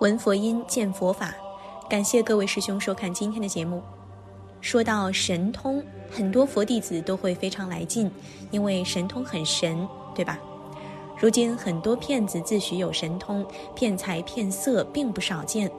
闻佛音，见佛法。感谢各位师兄收看今天的节目。说到神通，很多佛弟子都会非常来劲，因为神通很神，对吧？如今很多骗子自诩有神通，骗财骗色并不少见。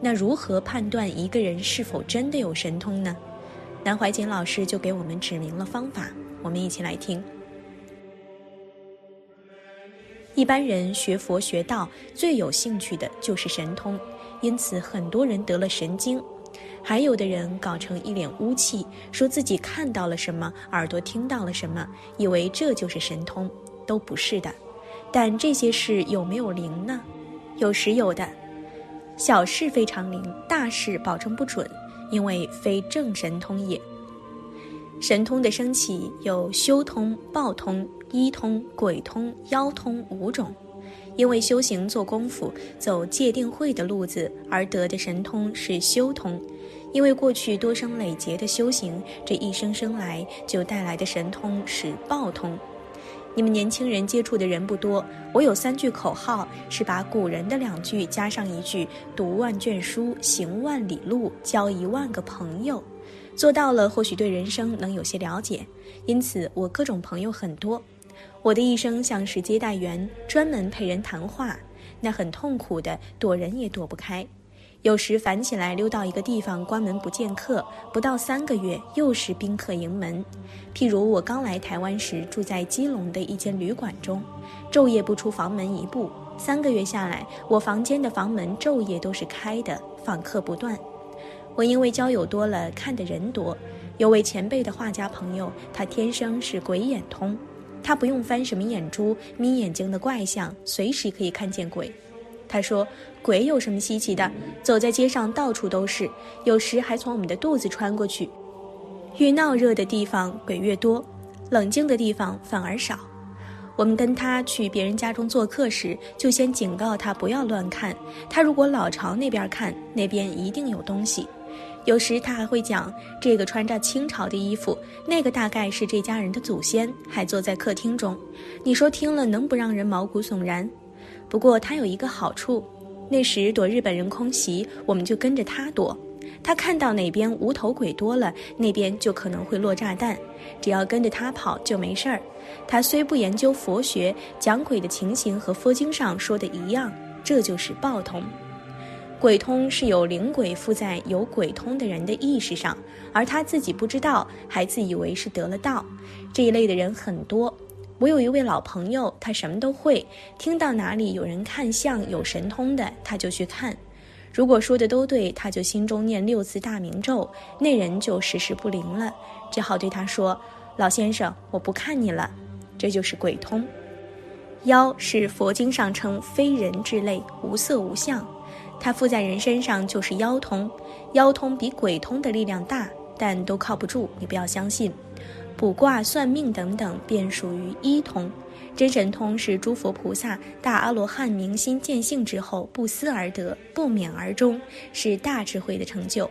那如何判断一个人是否真的有神通呢？南怀瑾老师就给我们指明了方法，我们一起来听。一般人学佛学道最有兴趣的就是神通，因此很多人得了神经，还有的人搞成一脸污气，说自己看到了什么，耳朵听到了什么，以为这就是神通，都不是的。但这些事有没有灵呢？有时有的，小事非常灵，大事保证不准，因为非正神通也。神通的升起有修通、报通。医通、鬼通、妖通五种，因为修行做功夫，走戒定慧的路子而得的神通是修通；因为过去多生累劫的修行，这一生生来就带来的神通是报通。你们年轻人接触的人不多，我有三句口号，是把古人的两句加上一句：读万卷书，行万里路，交一万个朋友。做到了，或许对人生能有些了解。因此，我各种朋友很多。我的一生像是接待员，专门陪人谈话，那很痛苦的，躲人也躲不开。有时烦起来，溜到一个地方关门不见客，不到三个月又是宾客盈门。譬如我刚来台湾时，住在基隆的一间旅馆中，昼夜不出房门一步。三个月下来，我房间的房门昼夜都是开的，访客不断。我因为交友多了，看的人多，有位前辈的画家朋友，他天生是鬼眼通。他不用翻什么眼珠、眯眼睛的怪相，随时可以看见鬼。他说：“鬼有什么稀奇的？走在街上到处都是，有时还从我们的肚子穿过去。越闹热的地方鬼越多，冷静的地方反而少。我们跟他去别人家中做客时，就先警告他不要乱看。他如果老朝那边看，那边一定有东西。”有时他还会讲，这个穿着清朝的衣服，那个大概是这家人的祖先，还坐在客厅中。你说听了能不让人毛骨悚然？不过他有一个好处，那时躲日本人空袭，我们就跟着他躲。他看到哪边无头鬼多了，那边就可能会落炸弹，只要跟着他跑就没事儿。他虽不研究佛学，讲鬼的情形和佛经上说的一样，这就是报童。鬼通是有灵鬼附在有鬼通的人的意识上，而他自己不知道，还自以为是得了道。这一类的人很多。我有一位老朋友，他什么都会，听到哪里有人看相有神通的，他就去看。如果说的都对，他就心中念六字大明咒，那人就时时不灵了，只好对他说：“老先生，我不看你了。”这就是鬼通。妖是佛经上称非人之类，无色无相。它附在人身上就是妖通，妖通比鬼通的力量大，但都靠不住，你不要相信。卜卦、算命等等便属于一通，真神通是诸佛菩萨大阿罗汉明心见性之后不思而得，不免而终，是大智慧的成就。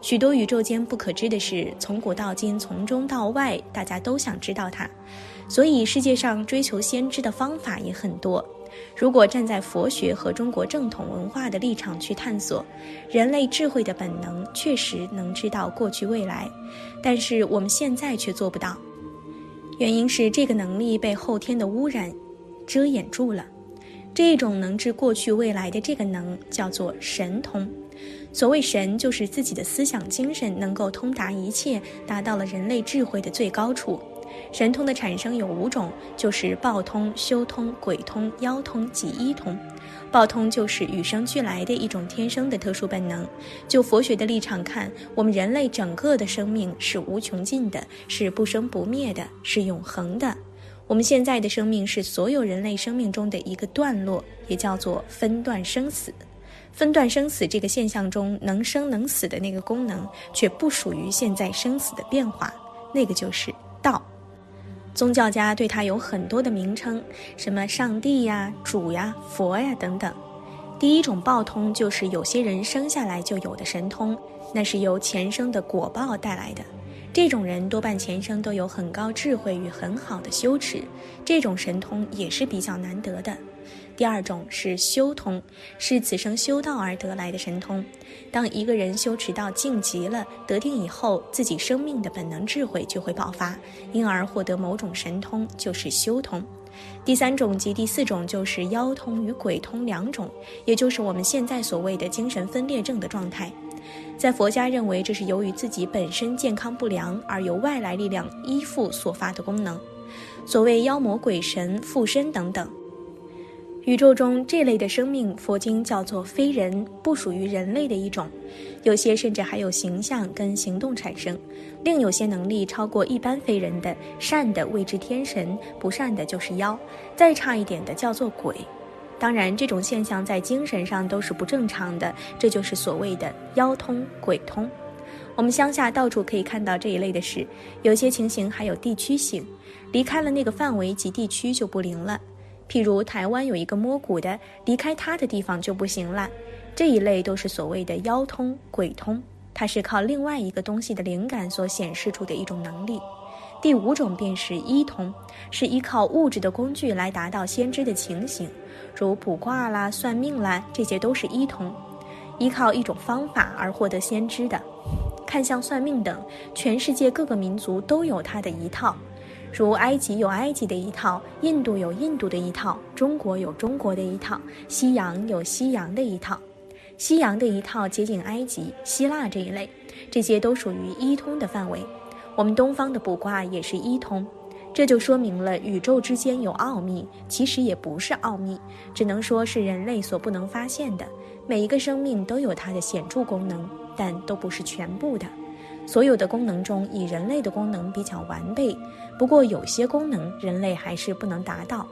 许多宇宙间不可知的事，从古到今，从中到外，大家都想知道它，所以世界上追求先知的方法也很多。如果站在佛学和中国正统文化的立场去探索，人类智慧的本能确实能知道过去未来，但是我们现在却做不到。原因是这个能力被后天的污染遮掩住了。这种能知过去未来的这个能叫做神通。所谓神，就是自己的思想精神能够通达一切，达到了人类智慧的最高处。神通的产生有五种，就是报通、修通、鬼通、妖通及一通。报通就是与生俱来的一种天生的特殊本能。就佛学的立场看，我们人类整个的生命是无穷尽的，是不生不灭的，是永恒的。我们现在的生命是所有人类生命中的一个段落，也叫做分段生死。分段生死这个现象中，能生能死的那个功能，却不属于现在生死的变化，那个就是道。宗教家对它有很多的名称，什么上帝呀、主呀、佛呀等等。第一种报通就是有些人生下来就有的神通，那是由前生的果报带来的。这种人多半前生都有很高智慧与很好的修持，这种神通也是比较难得的。第二种是修通，是此生修道而得来的神通。当一个人修持到境极了，得定以后，自己生命的本能智慧就会爆发，因而获得某种神通，就是修通。第三种及第四种就是妖通与鬼通两种，也就是我们现在所谓的精神分裂症的状态。在佛家认为，这是由于自己本身健康不良而由外来力量依附所发的功能。所谓妖魔鬼神附身等等。宇宙中这类的生命，佛经叫做非人，不属于人类的一种。有些甚至还有形象跟行动产生，另有些能力超过一般非人的，善的谓之天神，不善的就是妖，再差一点的叫做鬼。当然，这种现象在精神上都是不正常的，这就是所谓的妖通鬼通。我们乡下到处可以看到这一类的事，有些情形还有地区性，离开了那个范围及地区就不灵了。譬如台湾有一个摸骨的，离开他的地方就不行了。这一类都是所谓的妖通、鬼通，它是靠另外一个东西的灵感所显示出的一种能力。第五种便是医通，是依靠物质的工具来达到先知的情形，如卜卦啦、算命啦，这些都是医通，依靠一种方法而获得先知的。看相、算命等，全世界各个民族都有它的一套。如埃及有埃及的一套，印度有印度的一套，中国有中国的一套，西洋有西洋的一套。西洋的一套接近埃及、希腊这一类，这些都属于一通的范围。我们东方的卜卦也是一通，这就说明了宇宙之间有奥秘，其实也不是奥秘，只能说是人类所不能发现的。每一个生命都有它的显著功能，但都不是全部的。所有的功能中，以人类的功能比较完备。不过有些功能人类还是不能达到，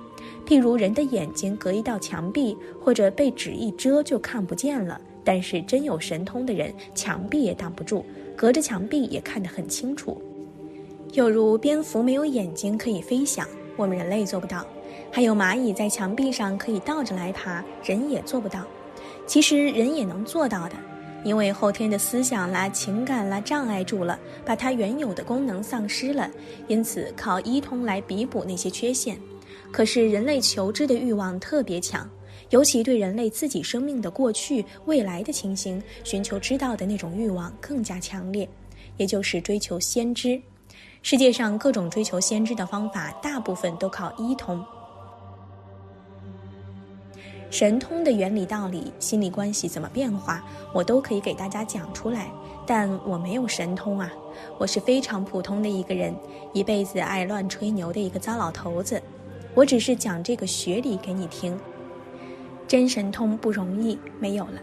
譬如人的眼睛隔一道墙壁，或者被纸一遮就看不见了。但是真有神通的人，墙壁也挡不住，隔着墙壁也看得很清楚。又如蝙蝠没有眼睛可以飞翔，我们人类做不到；还有蚂蚁在墙壁上可以倒着来爬，人也做不到。其实人也能做到的。因为后天的思想啦、情感啦障碍住了，把它原有的功能丧失了，因此靠医通来弥补那些缺陷。可是人类求知的欲望特别强，尤其对人类自己生命的过去、未来的情形寻求知道的那种欲望更加强烈，也就是追求先知。世界上各种追求先知的方法，大部分都靠一通。神通的原理、道理、心理关系怎么变化，我都可以给大家讲出来。但我没有神通啊，我是非常普通的一个人，一辈子爱乱吹牛的一个糟老头子。我只是讲这个学理给你听。真神通不容易，没有了。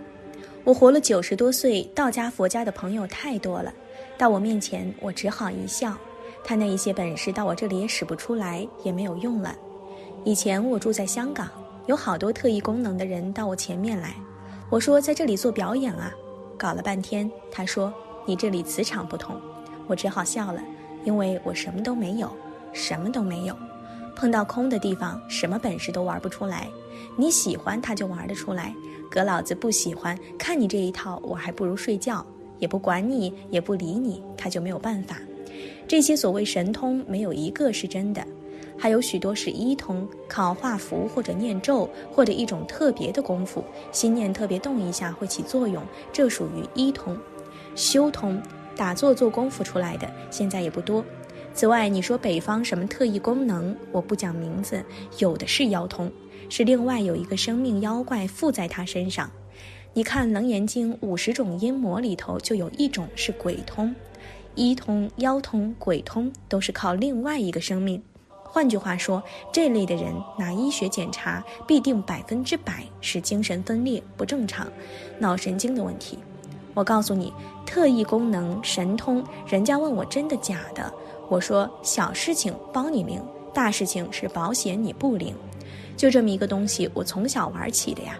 我活了九十多岁，道家、佛家的朋友太多了，到我面前，我只好一笑。他那一些本事到我这里也使不出来，也没有用了。以前我住在香港。有好多特异功能的人到我前面来，我说在这里做表演啊，搞了半天，他说你这里磁场不同，我只好笑了，因为我什么都没有，什么都没有，碰到空的地方，什么本事都玩不出来。你喜欢他就玩得出来，可老子不喜欢，看你这一套，我还不如睡觉，也不管你，也不理你，他就没有办法。这些所谓神通，没有一个是真的。还有许多是医通，靠画符或者念咒，或者一种特别的功夫，心念特别动一下会起作用，这属于医通。修通，打坐做功夫出来的，现在也不多。此外，你说北方什么特异功能，我不讲名字，有的是妖通，是另外有一个生命妖怪附在他身上。你看《楞严经》五十种阴魔里头就有一种是鬼通，医通、妖通、鬼通都是靠另外一个生命。换句话说，这类的人拿医学检查，必定百分之百是精神分裂不正常、脑神经的问题。我告诉你，特异功能、神通，人家问我真的假的，我说小事情包你灵，大事情是保险你不灵。就这么一个东西，我从小玩起的呀。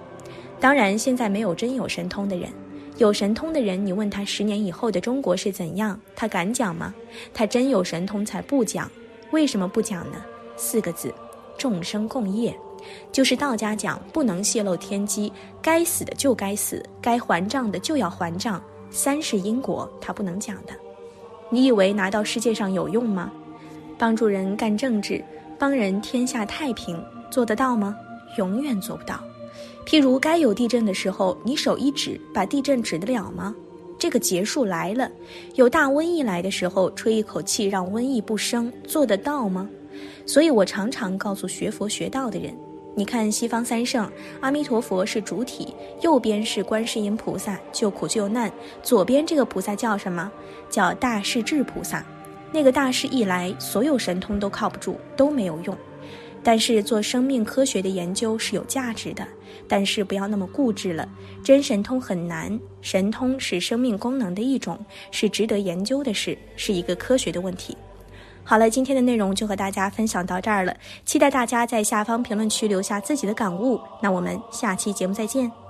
当然，现在没有真有神通的人，有神通的人，你问他十年以后的中国是怎样，他敢讲吗？他真有神通才不讲。为什么不讲呢？四个字，众生共业，就是道家讲不能泄露天机，该死的就该死，该还账的就要还账，三世因果他不能讲的。你以为拿到世界上有用吗？帮助人干政治，帮人天下太平，做得到吗？永远做不到。譬如该有地震的时候，你手一指，把地震指得了吗？这个结束来了，有大瘟疫来的时候，吹一口气让瘟疫不生，做得到吗？所以我常常告诉学佛学道的人，你看西方三圣，阿弥陀佛是主体，右边是观世音菩萨救苦救难，左边这个菩萨叫什么？叫大势至菩萨。那个大势一来，所有神通都靠不住，都没有用。但是做生命科学的研究是有价值的，但是不要那么固执了。真神通很难，神通是生命功能的一种，是值得研究的事，是一个科学的问题。好了，今天的内容就和大家分享到这儿了，期待大家在下方评论区留下自己的感悟。那我们下期节目再见。